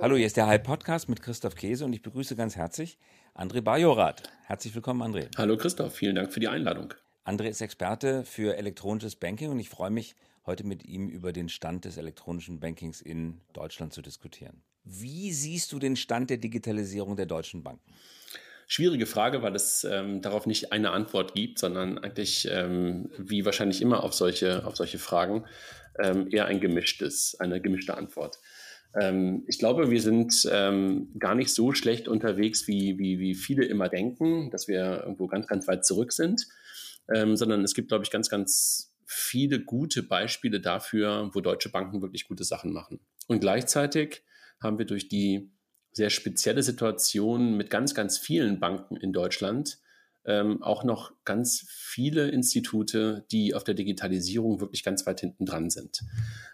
Hallo, hier ist der Hype Podcast mit Christoph Käse und ich begrüße ganz herzlich André Bajorath. Herzlich willkommen, André. Hallo Christoph, vielen Dank für die Einladung. André ist Experte für elektronisches Banking und ich freue mich, heute mit ihm über den Stand des elektronischen Bankings in Deutschland zu diskutieren. Wie siehst du den Stand der Digitalisierung der deutschen Banken? Schwierige Frage, weil es ähm, darauf nicht eine Antwort gibt, sondern eigentlich, ähm, wie wahrscheinlich immer auf solche, auf solche Fragen, ähm, eher ein gemischtes, eine gemischte Antwort. Ähm, ich glaube, wir sind ähm, gar nicht so schlecht unterwegs, wie, wie, wie viele immer denken, dass wir irgendwo ganz, ganz weit zurück sind, ähm, sondern es gibt, glaube ich, ganz, ganz viele gute Beispiele dafür, wo deutsche Banken wirklich gute Sachen machen. Und gleichzeitig haben wir durch die sehr spezielle Situation mit ganz, ganz vielen Banken in Deutschland ähm, auch noch ganz viele Institute, die auf der Digitalisierung wirklich ganz weit hinten dran sind.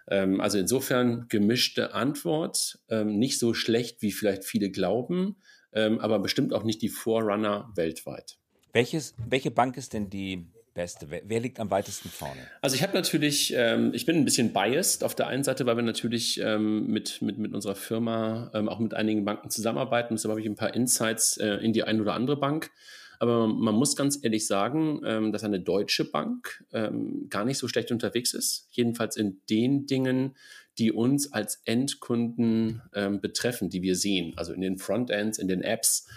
Ähm, also insofern gemischte Antwort, ähm, nicht so schlecht, wie vielleicht viele glauben, ähm, aber bestimmt auch nicht die Vorrunner weltweit. Welches, welche Bank ist denn die beste? Wer, wer liegt am weitesten vorne? Also ich habe natürlich, ähm, ich bin ein bisschen biased auf der einen Seite, weil wir natürlich ähm, mit, mit, mit unserer Firma ähm, auch mit einigen Banken zusammenarbeiten. Deshalb habe ich ein paar Insights äh, in die eine oder andere Bank. Aber man muss ganz ehrlich sagen, ähm, dass eine deutsche Bank ähm, gar nicht so schlecht unterwegs ist. Jedenfalls in den Dingen, die uns als Endkunden ähm, betreffen, die wir sehen. Also in den Frontends, in den Apps.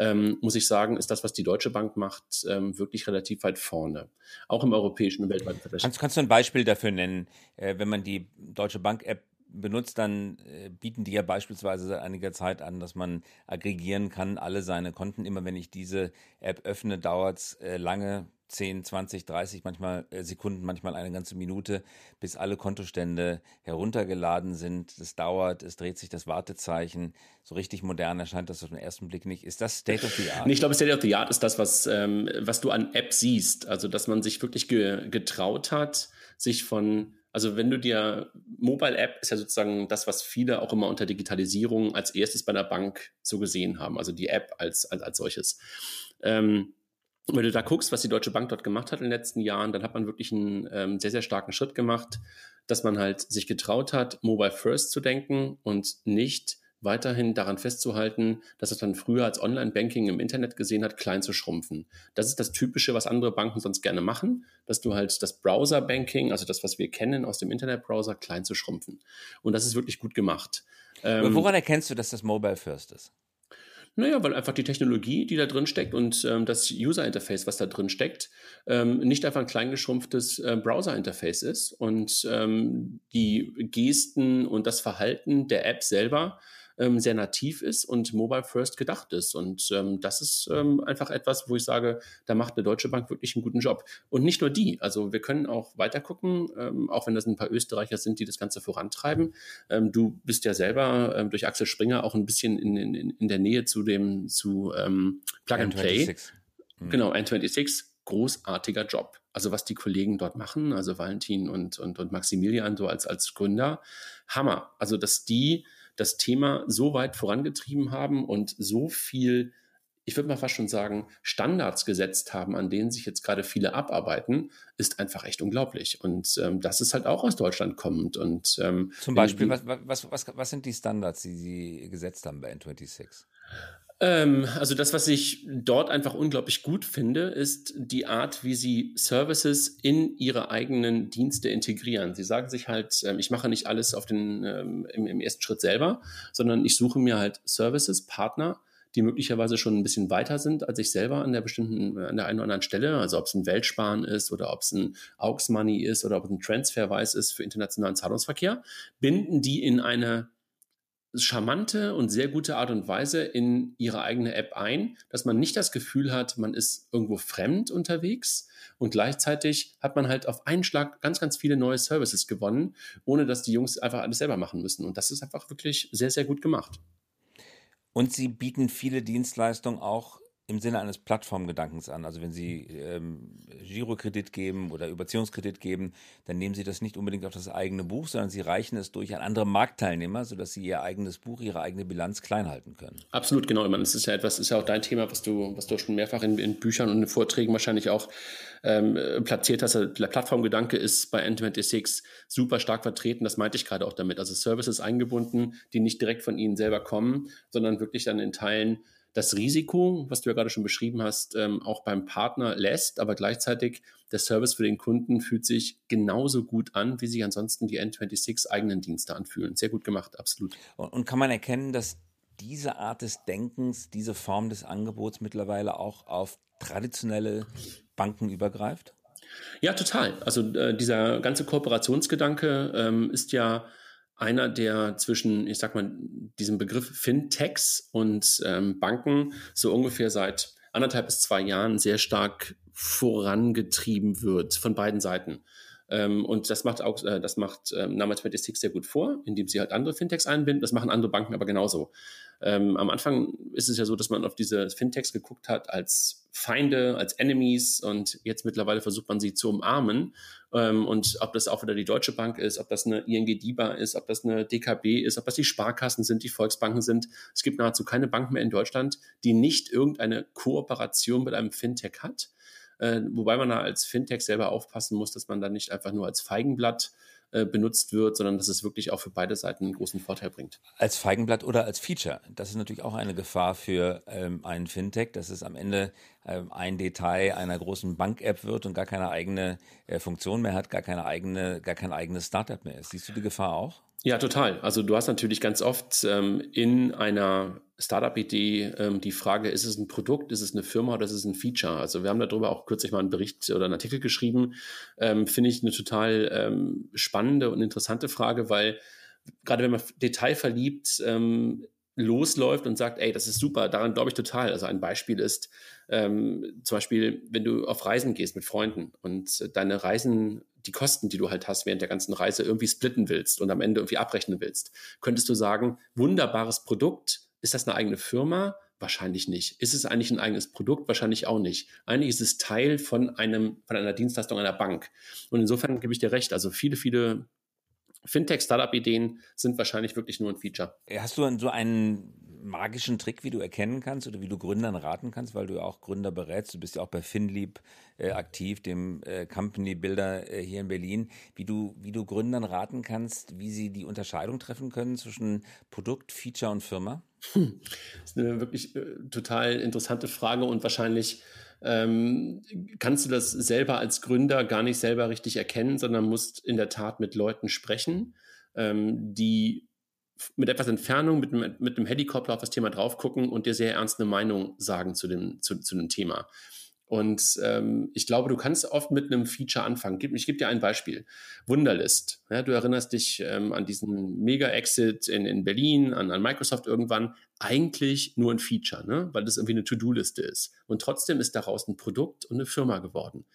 Ähm, muss ich sagen, ist das, was die Deutsche Bank macht, ähm, wirklich relativ weit vorne. Auch im europäischen und weltweiten Vergleich. Kannst, kannst, du ein Beispiel dafür nennen, äh, wenn man die Deutsche Bank-App benutzt, dann äh, bieten die ja beispielsweise seit einiger Zeit an, dass man aggregieren kann, alle seine Konten. Immer wenn ich diese App öffne, dauert es äh, lange, 10, 20, 30, manchmal äh, Sekunden, manchmal eine ganze Minute, bis alle Kontostände heruntergeladen sind. Das dauert, es dreht sich das Wartezeichen. So richtig modern erscheint das auf den ersten Blick nicht. Ist das State of the Art? Ich glaube, State of the Art ist das, was, ähm, was du an App siehst. Also, dass man sich wirklich ge getraut hat, sich von also wenn du dir Mobile App ist ja sozusagen das, was viele auch immer unter Digitalisierung als erstes bei der Bank so gesehen haben, also die App als, als, als solches. Ähm, wenn du da guckst, was die Deutsche Bank dort gemacht hat in den letzten Jahren, dann hat man wirklich einen ähm, sehr, sehr starken Schritt gemacht, dass man halt sich getraut hat, Mobile First zu denken und nicht weiterhin daran festzuhalten, dass es dann früher als Online-Banking im Internet gesehen hat, klein zu schrumpfen. Das ist das Typische, was andere Banken sonst gerne machen, dass du halt das Browser-Banking, also das, was wir kennen aus dem Internet-Browser, klein zu schrumpfen. Und das ist wirklich gut gemacht. Ähm, woran erkennst du, dass das Mobile First ist? Naja, weil einfach die Technologie, die da drin steckt und ähm, das User-Interface, was da drin steckt, ähm, nicht einfach ein kleingeschrumpftes äh, Browser-Interface ist und ähm, die Gesten und das Verhalten der App selber ähm, sehr nativ ist und mobile first gedacht ist. Und ähm, das ist ähm, einfach etwas, wo ich sage, da macht eine Deutsche Bank wirklich einen guten Job. Und nicht nur die. Also wir können auch weiter gucken, ähm, auch wenn das ein paar Österreicher sind, die das Ganze vorantreiben. Ähm, du bist ja selber ähm, durch Axel Springer auch ein bisschen in, in, in der Nähe zu dem zu ähm, Plug and Play. Mhm. Genau, N26 großartiger Job. Also was die Kollegen dort machen, also Valentin und, und, und Maximilian so als, als Gründer, Hammer. Also dass die das Thema so weit vorangetrieben haben und so viel, ich würde mal fast schon sagen, Standards gesetzt haben, an denen sich jetzt gerade viele abarbeiten, ist einfach echt unglaublich. Und ähm, das ist halt auch aus Deutschland kommend. Und, ähm, Zum Beispiel, was, was, was, was sind die Standards, die Sie gesetzt haben bei N26? Ähm, also das, was ich dort einfach unglaublich gut finde, ist die Art, wie sie Services in ihre eigenen Dienste integrieren. Sie sagen sich halt, ähm, ich mache nicht alles auf den, ähm, im, im, ersten Schritt selber, sondern ich suche mir halt Services, Partner, die möglicherweise schon ein bisschen weiter sind als ich selber an der bestimmten, an der einen oder anderen Stelle. Also ob es ein Weltsparen ist oder ob es ein Aux Money ist oder ob es ein Transferwise ist für internationalen Zahlungsverkehr, binden die in eine charmante und sehr gute Art und Weise in ihre eigene App ein, dass man nicht das Gefühl hat, man ist irgendwo fremd unterwegs und gleichzeitig hat man halt auf einen Schlag ganz, ganz viele neue Services gewonnen, ohne dass die Jungs einfach alles selber machen müssen. Und das ist einfach wirklich sehr, sehr gut gemacht. Und sie bieten viele Dienstleistungen auch im Sinne eines Plattformgedankens an. Also wenn Sie ähm, Girokredit geben oder Überziehungskredit geben, dann nehmen Sie das nicht unbedingt auf das eigene Buch, sondern Sie reichen es durch an andere Marktteilnehmer, sodass Sie Ihr eigenes Buch, Ihre eigene Bilanz klein halten können. Absolut, genau. Ich meine, das ist ja etwas, ist ja auch dein Thema, was du, was du schon mehrfach in, in Büchern und in Vorträgen wahrscheinlich auch ähm, platziert hast. Der Plattformgedanke ist bei N26 super stark vertreten. Das meinte ich gerade auch damit. Also Services eingebunden, die nicht direkt von Ihnen selber kommen, sondern wirklich dann in Teilen das Risiko, was du ja gerade schon beschrieben hast, ähm, auch beim Partner lässt, aber gleichzeitig der Service für den Kunden fühlt sich genauso gut an, wie sich ansonsten die N26 eigenen Dienste anfühlen. Sehr gut gemacht, absolut. Und, und kann man erkennen, dass diese Art des Denkens, diese Form des Angebots mittlerweile auch auf traditionelle Banken übergreift? Ja, total. Also äh, dieser ganze Kooperationsgedanke ähm, ist ja einer, der zwischen, ich sag mal, diesem Begriff Fintechs und ähm, Banken so ungefähr seit anderthalb bis zwei Jahren sehr stark vorangetrieben wird von beiden Seiten. Ähm, und das macht auch, äh, das macht ähm, Nama 26 sehr gut vor, indem sie halt andere Fintechs einbinden. Das machen andere Banken aber genauso. Ähm, am Anfang ist es ja so, dass man auf diese Fintechs geguckt hat als Feinde, als Enemies und jetzt mittlerweile versucht man sie zu umarmen. Ähm, und ob das auch wieder die Deutsche Bank ist, ob das eine ING DIBA ist, ob das eine DKB ist, ob das die Sparkassen sind, die Volksbanken sind. Es gibt nahezu keine Bank mehr in Deutschland, die nicht irgendeine Kooperation mit einem Fintech hat. Äh, wobei man da als Fintech selber aufpassen muss, dass man da nicht einfach nur als Feigenblatt äh, benutzt wird, sondern dass es wirklich auch für beide Seiten einen großen Vorteil bringt. Als Feigenblatt oder als Feature. Das ist natürlich auch eine Gefahr für ähm, einen Fintech, dass es am Ende ähm, ein Detail einer großen Bank-App wird und gar keine eigene äh, Funktion mehr hat, gar keine eigene, gar kein eigenes Startup mehr ist. Siehst du die Gefahr auch? Ja, total. Also du hast natürlich ganz oft ähm, in einer Startup-Idee ähm, die Frage, ist es ein Produkt, ist es eine Firma oder ist es ein Feature? Also wir haben darüber auch kürzlich mal einen Bericht oder einen Artikel geschrieben. Ähm, Finde ich eine total ähm, spannende und interessante Frage, weil gerade wenn man detailverliebt ähm, losläuft und sagt, ey, das ist super, daran glaube ich total. Also ein Beispiel ist ähm, zum Beispiel, wenn du auf Reisen gehst mit Freunden und deine Reisen die Kosten, die du halt hast während der ganzen Reise, irgendwie splitten willst und am Ende irgendwie abrechnen willst, könntest du sagen, wunderbares Produkt, ist das eine eigene Firma? Wahrscheinlich nicht. Ist es eigentlich ein eigenes Produkt? Wahrscheinlich auch nicht. Eigentlich ist es Teil von einem, von einer Dienstleistung einer Bank. Und insofern gebe ich dir recht. Also viele, viele Fintech-Startup-Ideen sind wahrscheinlich wirklich nur ein Feature. Hast du so einen magischen Trick, wie du erkennen kannst oder wie du Gründern raten kannst, weil du ja auch Gründer berätst. Du bist ja auch bei FinLeap äh, aktiv, dem äh, Company Builder äh, hier in Berlin. Wie du, wie du Gründern raten kannst, wie sie die Unterscheidung treffen können zwischen Produkt, Feature und Firma? Hm. Das ist eine wirklich äh, total interessante Frage und wahrscheinlich ähm, kannst du das selber als Gründer gar nicht selber richtig erkennen, sondern musst in der Tat mit Leuten sprechen, ähm, die mit etwas Entfernung, mit, mit, mit einem Helikopter auf das Thema drauf gucken und dir sehr ernst eine Meinung sagen zu dem, zu, zu dem Thema. Und ähm, ich glaube, du kannst oft mit einem Feature anfangen. Ich gebe dir ein Beispiel. Wunderlist. Ja, du erinnerst dich ähm, an diesen Mega-Exit in, in Berlin, an, an Microsoft irgendwann. Eigentlich nur ein Feature, ne? weil das irgendwie eine To-Do-Liste ist. Und trotzdem ist daraus ein Produkt und eine Firma geworden.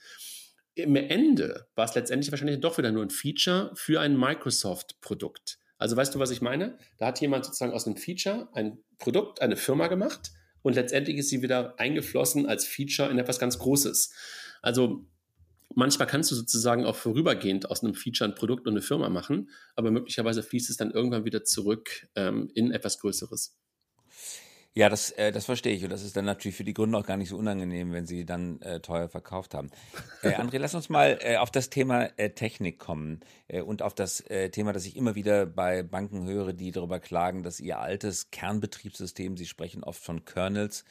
Im Ende war es letztendlich wahrscheinlich doch wieder nur ein Feature für ein Microsoft-Produkt. Also weißt du, was ich meine? Da hat jemand sozusagen aus einem Feature ein Produkt, eine Firma gemacht und letztendlich ist sie wieder eingeflossen als Feature in etwas ganz Großes. Also manchmal kannst du sozusagen auch vorübergehend aus einem Feature ein Produkt und eine Firma machen, aber möglicherweise fließt es dann irgendwann wieder zurück ähm, in etwas Größeres. Ja, das, äh, das verstehe ich. Und das ist dann natürlich für die Gründer auch gar nicht so unangenehm, wenn sie dann äh, teuer verkauft haben. Äh, André, lass uns mal äh, auf das Thema äh, Technik kommen äh, und auf das äh, Thema, das ich immer wieder bei Banken höre, die darüber klagen, dass ihr altes Kernbetriebssystem, sie sprechen oft von Kernels,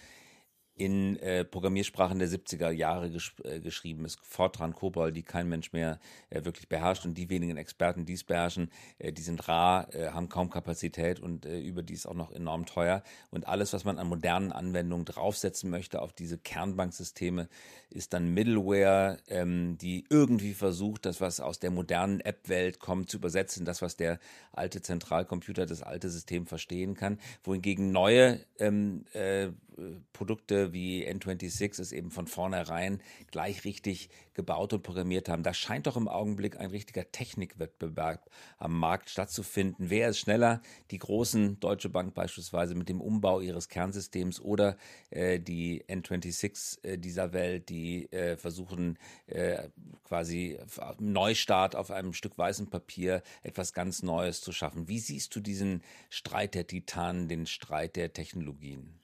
in äh, Programmiersprachen der 70er Jahre gesch äh, geschrieben ist. Fortran, Cobol, die kein Mensch mehr äh, wirklich beherrscht und die wenigen Experten, die es beherrschen, äh, die sind rar, äh, haben kaum Kapazität und äh, überdies auch noch enorm teuer. Und alles, was man an modernen Anwendungen draufsetzen möchte auf diese Kernbanksysteme, ist dann Middleware, ähm, die irgendwie versucht, das, was aus der modernen App-Welt kommt, zu übersetzen, das, was der alte Zentralcomputer, das alte System verstehen kann, wohingegen neue ähm, äh, Produkte wie N26 es eben von vornherein gleich richtig gebaut und programmiert haben. Da scheint doch im Augenblick ein richtiger Technikwettbewerb am Markt stattzufinden. Wer ist schneller? Die großen Deutsche Bank beispielsweise mit dem Umbau ihres Kernsystems oder äh, die N26 äh, dieser Welt, die äh, versuchen äh, quasi Neustart auf einem Stück weißem Papier etwas ganz Neues zu schaffen. Wie siehst du diesen Streit der Titanen, den Streit der Technologien?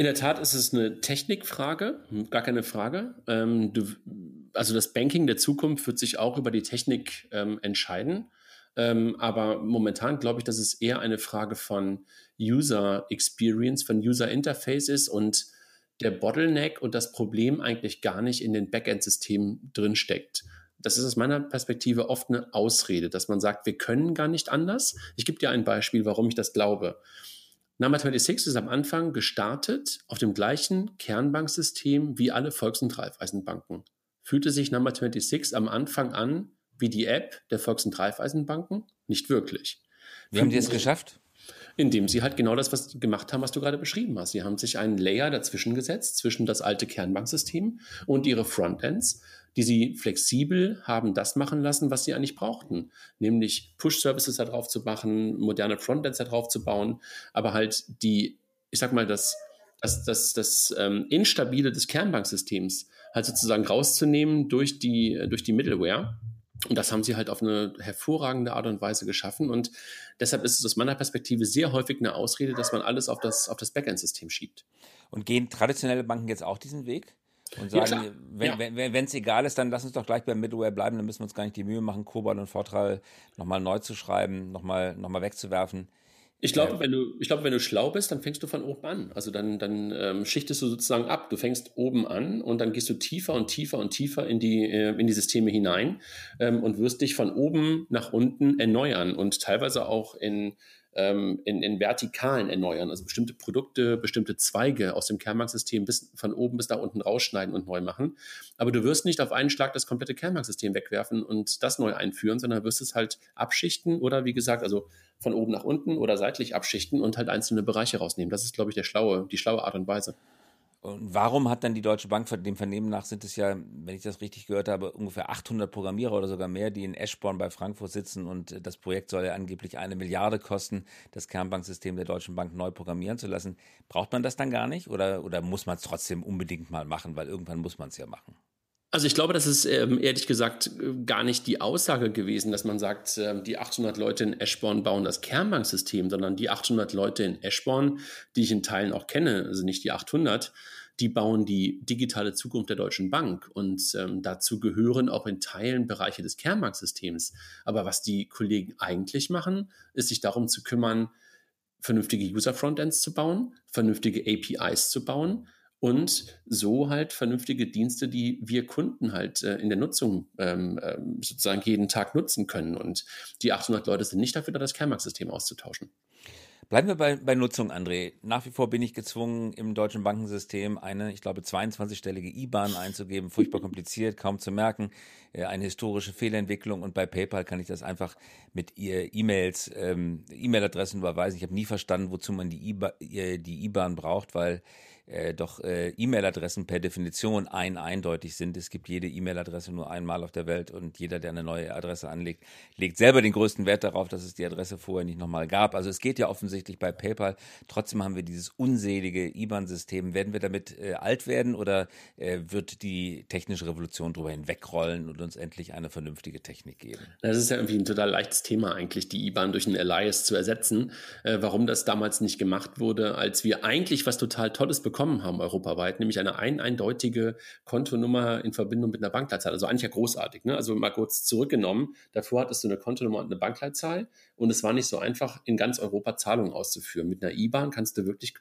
In der Tat ist es eine Technikfrage, gar keine Frage. Ähm, du, also das Banking der Zukunft wird sich auch über die Technik ähm, entscheiden. Ähm, aber momentan glaube ich, dass es eher eine Frage von User Experience, von User Interface ist und der Bottleneck und das Problem eigentlich gar nicht in den Backend-Systemen drinsteckt. Das ist aus meiner Perspektive oft eine Ausrede, dass man sagt, wir können gar nicht anders. Ich gebe dir ein Beispiel, warum ich das glaube. Number 26 ist am Anfang gestartet auf dem gleichen Kernbanksystem wie alle Volks- und Raiffeisenbanken. Fühlte sich Number 26 am Anfang an wie die App der Volks- und Raiffeisenbanken? Nicht wirklich. Wie haben die es geschafft? Indem sie halt genau das was gemacht haben, was du gerade beschrieben hast. Sie haben sich einen Layer dazwischen gesetzt, zwischen das alte Kernbanksystem und ihre Frontends die sie flexibel haben das machen lassen, was sie eigentlich brauchten, nämlich Push-Services da drauf zu machen, moderne Frontends da drauf zu bauen, aber halt die, ich sag mal, das, das, das, das ähm, Instabile des Kernbanksystems halt sozusagen rauszunehmen durch die, durch die Middleware. Und das haben sie halt auf eine hervorragende Art und Weise geschaffen. Und deshalb ist es aus meiner Perspektive sehr häufig eine Ausrede, dass man alles auf das, auf das Backend-System schiebt. Und gehen traditionelle Banken jetzt auch diesen Weg? Und sagen, ja, wenn es ja. wenn, egal ist, dann lass uns doch gleich beim Middleware bleiben, dann müssen wir uns gar nicht die Mühe machen, Kobol und Fortral nochmal neu zu schreiben, nochmal noch mal wegzuwerfen. Ich glaube, wenn du, ich glaube, wenn du schlau bist, dann fängst du von oben an. Also dann, dann ähm, schichtest du sozusagen ab. Du fängst oben an und dann gehst du tiefer und tiefer und tiefer in die, äh, in die Systeme hinein ähm, und wirst dich von oben nach unten erneuern und teilweise auch in ähm, in, in Vertikalen erneuern, also bestimmte Produkte, bestimmte Zweige aus dem Kernbanksystem bis von oben bis da unten rausschneiden und neu machen. Aber du wirst nicht auf einen Schlag das komplette Kernbanksystem wegwerfen und das neu einführen, sondern wirst es halt abschichten oder wie gesagt, also von oben nach unten oder seitlich abschichten und halt einzelne Bereiche rausnehmen. Das ist, glaube ich, der schlaue, die schlaue Art und Weise. Und warum hat dann die Deutsche Bank, dem Vernehmen nach sind es ja, wenn ich das richtig gehört habe, ungefähr 800 Programmierer oder sogar mehr, die in Eschborn bei Frankfurt sitzen und das Projekt soll ja angeblich eine Milliarde kosten, das Kernbanksystem der Deutschen Bank neu programmieren zu lassen. Braucht man das dann gar nicht oder, oder muss man es trotzdem unbedingt mal machen, weil irgendwann muss man es ja machen? Also ich glaube, das ist ähm, ehrlich gesagt gar nicht die Aussage gewesen, dass man sagt, ähm, die 800 Leute in Eschborn bauen das Kernbanksystem, sondern die 800 Leute in Eschborn, die ich in Teilen auch kenne, also nicht die 800, die bauen die digitale Zukunft der Deutschen Bank und ähm, dazu gehören auch in Teilen Bereiche des Kernbanksystems. Aber was die Kollegen eigentlich machen, ist sich darum zu kümmern, vernünftige User-Frontends zu bauen, vernünftige APIs zu bauen, und so halt vernünftige Dienste, die wir Kunden halt äh, in der Nutzung ähm, äh, sozusagen jeden Tag nutzen können. Und die 800 Leute sind nicht dafür da, das Kernmarktsystem auszutauschen. Bleiben wir bei, bei Nutzung, André. Nach wie vor bin ich gezwungen, im deutschen Bankensystem eine, ich glaube, 22-stellige IBAN einzugeben. Furchtbar kompliziert, kaum zu merken. Äh, eine historische Fehlentwicklung. Und bei PayPal kann ich das einfach mit E-Mails, ähm, E-Mail-Adressen überweisen. Ich habe nie verstanden, wozu man die IBAN braucht, weil äh, doch äh, E-Mail-Adressen per Definition ein eindeutig sind. Es gibt jede E-Mail-Adresse nur einmal auf der Welt und jeder, der eine neue Adresse anlegt, legt selber den größten Wert darauf, dass es die Adresse vorher nicht nochmal gab. Also es geht ja offensichtlich bei PayPal. Trotzdem haben wir dieses unselige IBAN-System. Werden wir damit äh, alt werden oder äh, wird die technische Revolution darüber hinwegrollen und uns endlich eine vernünftige Technik geben? Das ist ja irgendwie ein total leichtes Thema eigentlich, die IBAN durch ein Alias zu ersetzen. Äh, warum das damals nicht gemacht wurde, als wir eigentlich was total Tolles bekommen bekommen haben europaweit, nämlich eine ein, eindeutige Kontonummer in Verbindung mit einer Bankleitzahl. Also eigentlich ja großartig. Ne? Also mal kurz zurückgenommen, davor hattest du eine Kontonummer und eine Bankleitzahl und es war nicht so einfach, in ganz Europa Zahlungen auszuführen. Mit einer IBAN kannst du wirklich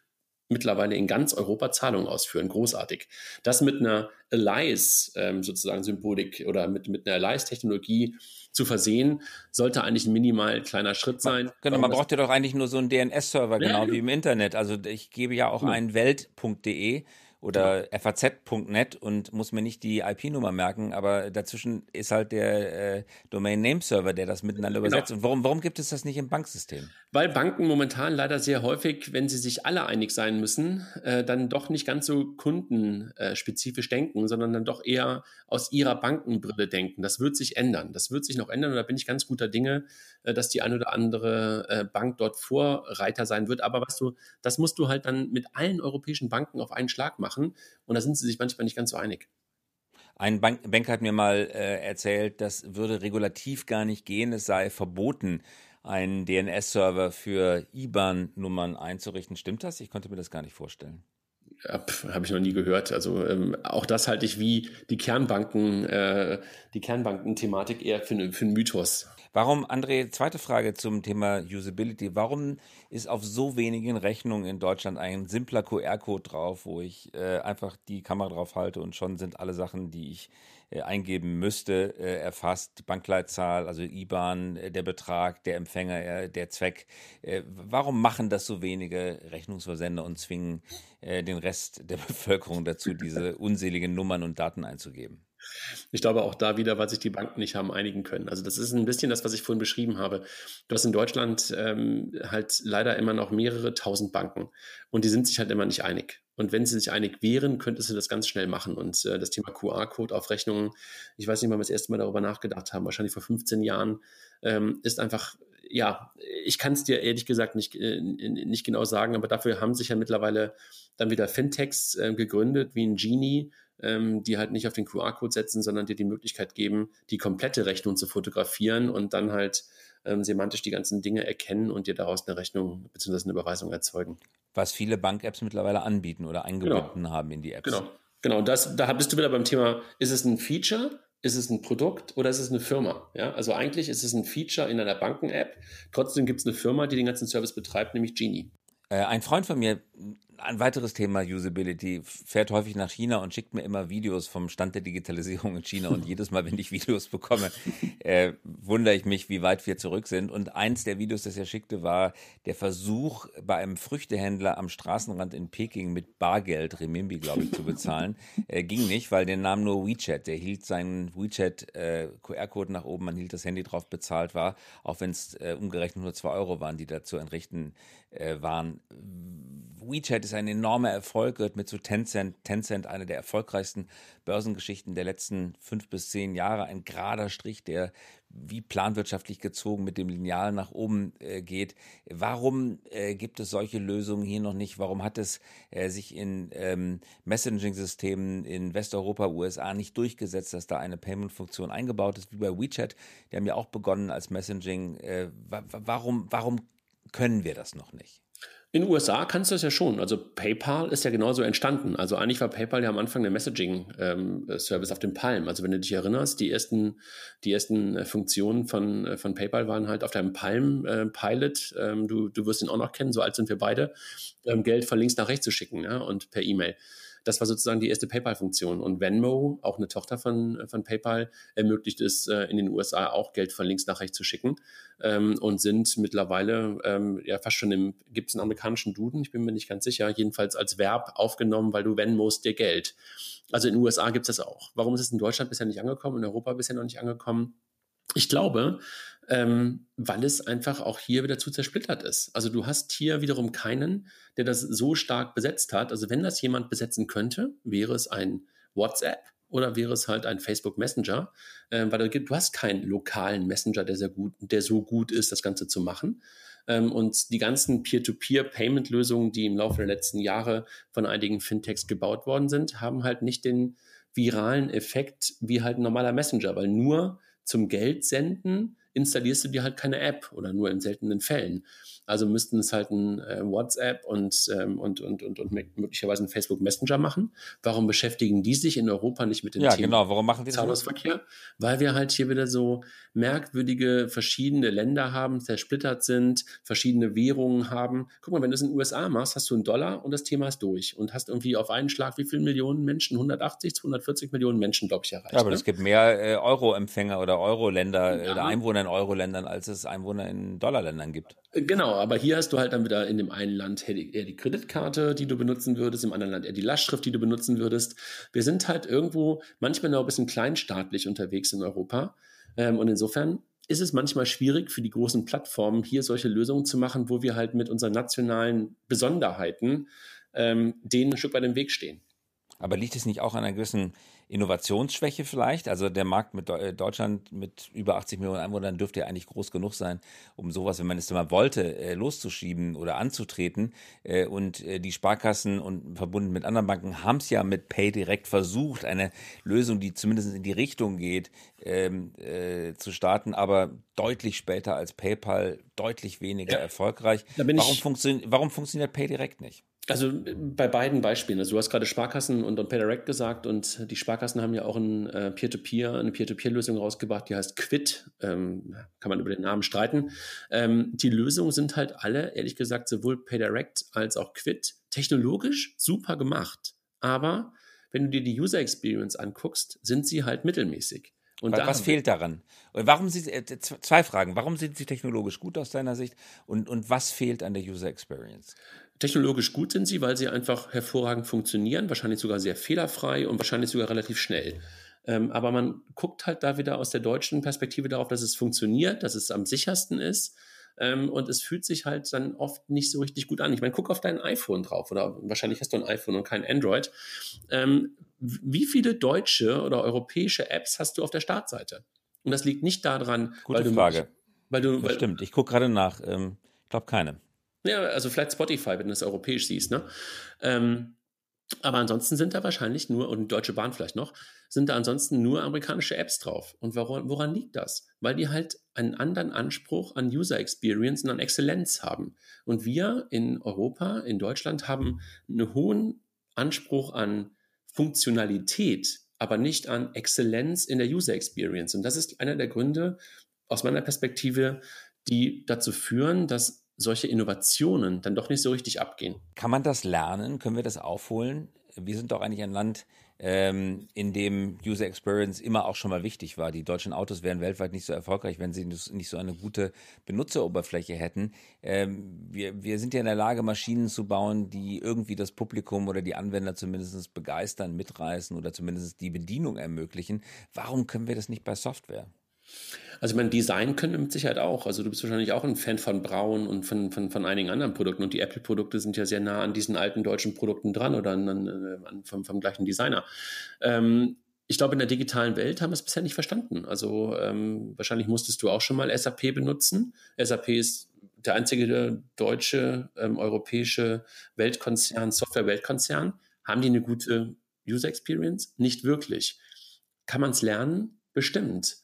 mittlerweile in ganz Europa Zahlungen ausführen. Großartig. Das mit einer Alias ähm, sozusagen Symbolik oder mit, mit einer Alias-Technologie zu versehen, sollte eigentlich ein minimal kleiner Schritt sein. Genau, man braucht ja doch eigentlich nur so einen DNS-Server, genau ja, wie im Internet. Also ich gebe ja auch ja. ein welt.de oder ja. faz.net und muss mir nicht die IP-Nummer merken, aber dazwischen ist halt der äh, Domain-Name-Server, der das miteinander genau. übersetzt. Und warum, warum gibt es das nicht im Banksystem? Weil Banken momentan leider sehr häufig, wenn sie sich alle einig sein müssen, äh, dann doch nicht ganz so kundenspezifisch denken, sondern dann doch eher aus ihrer Bankenbrille denken. Das wird sich ändern. Das wird sich noch ändern und da bin ich ganz guter Dinge, äh, dass die eine oder andere äh, Bank dort Vorreiter sein wird. Aber weißt du, das musst du halt dann mit allen europäischen Banken auf einen Schlag machen machen. Und da sind sie sich manchmal nicht ganz so einig. Ein Bank Banker hat mir mal äh, erzählt, das würde regulativ gar nicht gehen. Es sei verboten, einen DNS-Server für IBAN-Nummern einzurichten. Stimmt das? Ich konnte mir das gar nicht vorstellen. Ja, Habe ich noch nie gehört. Also ähm, auch das halte ich wie die Kernbanken, äh, die Kernbanken-Thematik eher für, für einen Mythos. Warum, André, zweite Frage zum Thema Usability. Warum ist auf so wenigen Rechnungen in Deutschland ein simpler QR-Code drauf, wo ich äh, einfach die Kamera drauf halte und schon sind alle Sachen, die ich äh, eingeben müsste, äh, erfasst? Die Bankleitzahl, also IBAN, äh, der Betrag, der Empfänger, äh, der Zweck. Äh, warum machen das so wenige Rechnungsversender und zwingen den Rest der Bevölkerung dazu, diese unseligen Nummern und Daten einzugeben? Ich glaube auch da wieder, weil sich die Banken nicht haben einigen können. Also das ist ein bisschen das, was ich vorhin beschrieben habe. Du hast in Deutschland ähm, halt leider immer noch mehrere tausend Banken und die sind sich halt immer nicht einig. Und wenn sie sich einig wären, könntest du das ganz schnell machen. Und äh, das Thema QR-Code auf Rechnungen, ich weiß nicht, wann wir das erste Mal darüber nachgedacht haben, wahrscheinlich vor 15 Jahren, ähm, ist einfach ja, ich kann es dir ehrlich gesagt nicht, äh, nicht genau sagen, aber dafür haben sich ja mittlerweile dann wieder Fintechs äh, gegründet, wie ein Genie, ähm, die halt nicht auf den QR-Code setzen, sondern dir die Möglichkeit geben, die komplette Rechnung zu fotografieren und dann halt ähm, semantisch die ganzen Dinge erkennen und dir daraus eine Rechnung bzw. eine Überweisung erzeugen. Was viele Bank-Apps mittlerweile anbieten oder eingebunden genau. haben in die Apps. Genau, genau. Das, da bist du wieder beim Thema, ist es ein Feature ist es ein Produkt oder ist es eine Firma? Ja, also eigentlich ist es ein Feature in einer Banken-App. Trotzdem gibt es eine Firma, die den ganzen Service betreibt, nämlich Genie. Äh, ein Freund von mir ein weiteres Thema Usability fährt häufig nach China und schickt mir immer Videos vom Stand der Digitalisierung in China. Und jedes Mal, wenn ich Videos bekomme, äh, wundere ich mich, wie weit wir zurück sind. Und eins der Videos, das er schickte, war der Versuch, bei einem Früchtehändler am Straßenrand in Peking mit Bargeld, Remimbi, glaube ich, zu bezahlen. Äh, ging nicht, weil der nahm nur WeChat. Der hielt seinen WeChat äh, QR-Code nach oben, man hielt das Handy drauf, bezahlt war, auch wenn es äh, umgerechnet nur zwei Euro waren, die da zu entrichten äh, waren. WeChat ist ein enormer Erfolg, gehört mit zu Tencent. Tencent, eine der erfolgreichsten Börsengeschichten der letzten fünf bis zehn Jahre. Ein gerader Strich, der wie planwirtschaftlich gezogen mit dem Lineal nach oben äh, geht. Warum äh, gibt es solche Lösungen hier noch nicht? Warum hat es äh, sich in ähm, Messaging-Systemen in Westeuropa, USA nicht durchgesetzt, dass da eine Payment-Funktion eingebaut ist, wie bei WeChat? Die haben ja auch begonnen als Messaging. Äh, warum, warum können wir das noch nicht? In den USA kannst du das ja schon. Also PayPal ist ja genauso entstanden. Also eigentlich war PayPal ja am Anfang der Messaging-Service ähm, auf dem Palm. Also wenn du dich erinnerst, die ersten, die ersten äh, Funktionen von, äh, von PayPal waren halt auf deinem Palm-Pilot. Äh, ähm, du, du wirst ihn auch noch kennen, so alt sind wir beide, ähm, Geld von links nach rechts zu schicken ja, und per E-Mail. Das war sozusagen die erste PayPal-Funktion. Und Venmo, auch eine Tochter von, von PayPal, ermöglicht es äh, in den USA auch Geld von links nach rechts zu schicken ähm, und sind mittlerweile ähm, ja fast schon im, gibt es einen amerikanischen Duden, ich bin mir nicht ganz sicher, jedenfalls als Verb aufgenommen, weil du Venmos dir Geld. Also in den USA gibt es das auch. Warum ist es in Deutschland bisher nicht angekommen, in Europa bisher noch nicht angekommen? Ich glaube, ähm, weil es einfach auch hier wieder zu zersplittert ist. Also du hast hier wiederum keinen, der das so stark besetzt hat. Also wenn das jemand besetzen könnte, wäre es ein WhatsApp oder wäre es halt ein Facebook Messenger, äh, weil du, du hast keinen lokalen Messenger, der sehr gut, der so gut ist, das Ganze zu machen. Ähm, und die ganzen Peer-to-Peer-Payment-Lösungen, die im Laufe der letzten Jahre von einigen Fintechs gebaut worden sind, haben halt nicht den viralen Effekt wie halt ein normaler Messenger, weil nur zum Geld senden installierst du dir halt keine App oder nur in seltenen Fällen. Also müssten es halt ein äh, WhatsApp und, ähm, und, und, und, und möglicherweise ein Facebook Messenger machen. Warum beschäftigen die sich in Europa nicht mit dem ja, Thema genau. Warum machen die Zahlungsverkehr? Weil wir halt hier wieder so merkwürdige verschiedene Länder haben, zersplittert sind, verschiedene Währungen haben. Guck mal, wenn du es in den USA machst, hast du einen Dollar und das Thema ist durch und hast irgendwie auf einen Schlag wie viele Millionen Menschen? 180, 240 Millionen Menschen, glaube ich, erreicht. Ja, aber ne? es gibt mehr äh, Euro-Empfänger oder Euro-Länder ja. oder Einwohner in Euro-Ländern, als es Einwohner in Dollar-Ländern gibt. Genau, aber hier hast du halt dann wieder in dem einen Land eher die Kreditkarte, die du benutzen würdest, im anderen Land eher die Lastschrift, die du benutzen würdest. Wir sind halt irgendwo manchmal noch ein bisschen kleinstaatlich unterwegs in Europa. Ähm, und insofern ist es manchmal schwierig für die großen Plattformen, hier solche Lösungen zu machen, wo wir halt mit unseren nationalen Besonderheiten ähm, denen ein Stück weit im Weg stehen. Aber liegt es nicht auch an einer gewissen Innovationsschwäche vielleicht? Also der Markt mit äh, Deutschland mit über 80 Millionen Einwohnern dürfte ja eigentlich groß genug sein, um sowas, wenn man es mal wollte, äh, loszuschieben oder anzutreten. Äh, und die Sparkassen und verbunden mit anderen Banken haben es ja mit Pay direkt versucht, eine Lösung, die zumindest in die Richtung geht, ähm, äh, zu starten, aber deutlich später als PayPal, deutlich weniger ja. erfolgreich. Warum, funktio warum funktioniert Pay direkt nicht? Also bei beiden Beispielen. Also du hast gerade Sparkassen und, und PayDirect gesagt und die Sparkassen haben ja auch ein, äh, Peer-to-Peer, eine Peer-to-Peer-Lösung rausgebracht, die heißt Quid. Ähm, kann man über den Namen streiten. Ähm, die Lösungen sind halt alle, ehrlich gesagt, sowohl PayDirect als auch Quid technologisch super gemacht. Aber wenn du dir die User Experience anguckst, sind sie halt mittelmäßig. Und was, was fehlt daran? Warum sie, äh, zwei Fragen. Warum sind sie technologisch gut aus deiner Sicht? Und, und was fehlt an der User Experience? Technologisch gut sind sie, weil sie einfach hervorragend funktionieren, wahrscheinlich sogar sehr fehlerfrei und wahrscheinlich sogar relativ schnell. Ähm, aber man guckt halt da wieder aus der deutschen Perspektive darauf, dass es funktioniert, dass es am sichersten ist. Ähm, und es fühlt sich halt dann oft nicht so richtig gut an. Ich meine, guck auf dein iPhone drauf oder wahrscheinlich hast du ein iPhone und kein Android. Ähm, wie viele deutsche oder europäische Apps hast du auf der Startseite? Und das liegt nicht daran, Gute weil du. Frage. Weil du, weil, stimmt, ich gucke gerade nach. Ähm, ich glaube keine. Ja, also vielleicht Spotify, wenn du es europäisch siehst, ne? Ähm, aber ansonsten sind da wahrscheinlich nur, und Deutsche Bahn vielleicht noch, sind da ansonsten nur amerikanische Apps drauf. Und woran, woran liegt das? Weil die halt einen anderen Anspruch an User Experience und an Exzellenz haben. Und wir in Europa, in Deutschland, haben einen hohen Anspruch an Funktionalität, aber nicht an Exzellenz in der User Experience. Und das ist einer der Gründe aus meiner Perspektive, die dazu führen, dass solche Innovationen dann doch nicht so richtig abgehen. Kann man das lernen? Können wir das aufholen? Wir sind doch eigentlich ein Land, ähm, in dem User Experience immer auch schon mal wichtig war. Die deutschen Autos wären weltweit nicht so erfolgreich, wenn sie nicht so eine gute Benutzeroberfläche hätten. Ähm, wir, wir sind ja in der Lage, Maschinen zu bauen, die irgendwie das Publikum oder die Anwender zumindest begeistern, mitreißen oder zumindest die Bedienung ermöglichen. Warum können wir das nicht bei Software? Also mein Design können mit Sicherheit auch. Also du bist wahrscheinlich auch ein Fan von Braun und von, von, von einigen anderen Produkten. Und die Apple-Produkte sind ja sehr nah an diesen alten deutschen Produkten dran oder an, an, vom, vom gleichen Designer. Ähm, ich glaube, in der digitalen Welt haben wir es bisher nicht verstanden. Also ähm, wahrscheinlich musstest du auch schon mal SAP benutzen. SAP ist der einzige deutsche, ähm, europäische Weltkonzern, Software-Weltkonzern. Haben die eine gute User Experience? Nicht wirklich. Kann man es lernen? Bestimmt.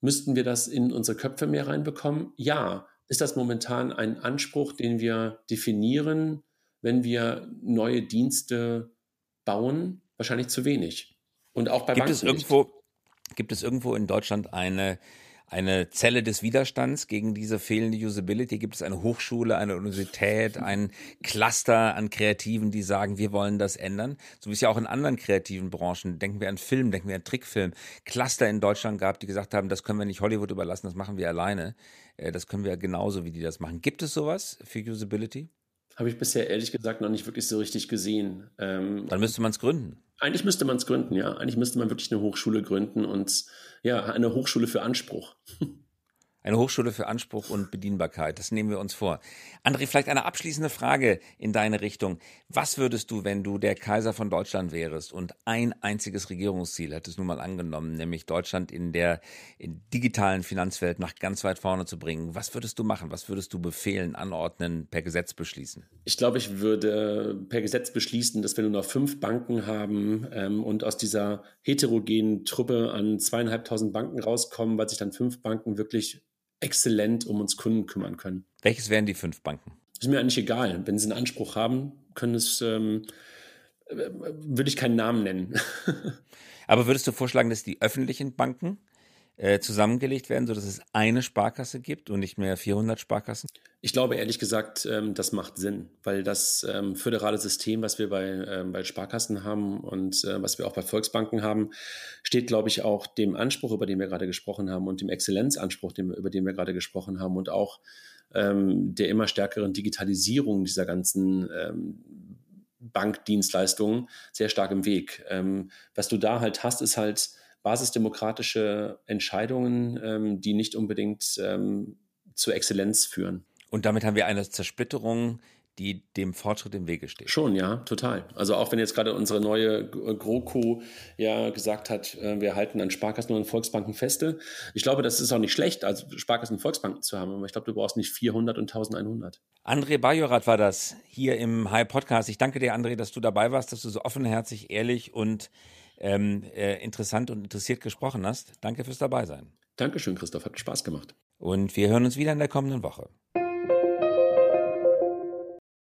Müssten wir das in unsere Köpfe mehr reinbekommen? Ja. Ist das momentan ein Anspruch, den wir definieren, wenn wir neue Dienste bauen? Wahrscheinlich zu wenig. Und auch bei gibt Banken es irgendwo, Gibt es irgendwo in Deutschland eine eine Zelle des Widerstands gegen diese fehlende Usability? Gibt es eine Hochschule, eine Universität, ein Cluster an Kreativen, die sagen, wir wollen das ändern? So wie es ja auch in anderen kreativen Branchen, denken wir an Film, denken wir an Trickfilm, Cluster in Deutschland gab, die gesagt haben, das können wir nicht Hollywood überlassen, das machen wir alleine. Äh, das können wir genauso, wie die das machen. Gibt es sowas für Usability? Habe ich bisher ehrlich gesagt noch nicht wirklich so richtig gesehen. Ähm, Dann müsste man es gründen. Eigentlich müsste man es gründen, ja. Eigentlich müsste man wirklich eine Hochschule gründen und ja, eine Hochschule für Anspruch. Eine Hochschule für Anspruch und Bedienbarkeit, das nehmen wir uns vor. André, vielleicht eine abschließende Frage in deine Richtung. Was würdest du, wenn du der Kaiser von Deutschland wärst und ein einziges Regierungsziel hättest nun mal angenommen, nämlich Deutschland in der in digitalen Finanzwelt nach ganz weit vorne zu bringen? Was würdest du machen? Was würdest du befehlen, anordnen, per Gesetz beschließen? Ich glaube, ich würde per Gesetz beschließen, dass wir nur noch fünf Banken haben ähm, und aus dieser heterogenen Truppe an zweieinhalbtausend Banken rauskommen, weil sich dann fünf Banken wirklich exzellent um uns Kunden kümmern können. Welches wären die fünf Banken? Ist mir eigentlich egal. Wenn sie einen Anspruch haben, können es, ähm, äh, würde ich keinen Namen nennen. Aber würdest du vorschlagen, dass die öffentlichen Banken äh, zusammengelegt werden, sodass es eine Sparkasse gibt und nicht mehr 400 Sparkassen? Ich glaube ehrlich gesagt, ähm, das macht Sinn, weil das ähm, föderale System, was wir bei, ähm, bei Sparkassen haben und äh, was wir auch bei Volksbanken haben, steht, glaube ich, auch dem Anspruch, über den wir gerade gesprochen haben und dem Exzellenzanspruch, dem, über den wir gerade gesprochen haben und auch ähm, der immer stärkeren Digitalisierung dieser ganzen ähm, Bankdienstleistungen sehr stark im Weg. Ähm, was du da halt hast, ist halt basisdemokratische Entscheidungen, ähm, die nicht unbedingt ähm, zur Exzellenz führen. Und damit haben wir eine Zersplitterung die dem Fortschritt im Wege steht. Schon, ja, total. Also auch wenn jetzt gerade unsere neue GroKo ja gesagt hat, äh, wir halten an Sparkassen und Volksbanken feste. Ich glaube, das ist auch nicht schlecht, also Sparkassen und Volksbanken zu haben, aber ich glaube, du brauchst nicht 400 und 1100. André Bajorat war das hier im High Podcast. Ich danke dir, André, dass du dabei warst, dass du so offenherzig, ehrlich und ähm, äh, interessant und interessiert gesprochen hast. Danke fürs Dabeisein. Dankeschön, Christoph. Hat Spaß gemacht. Und wir hören uns wieder in der kommenden Woche.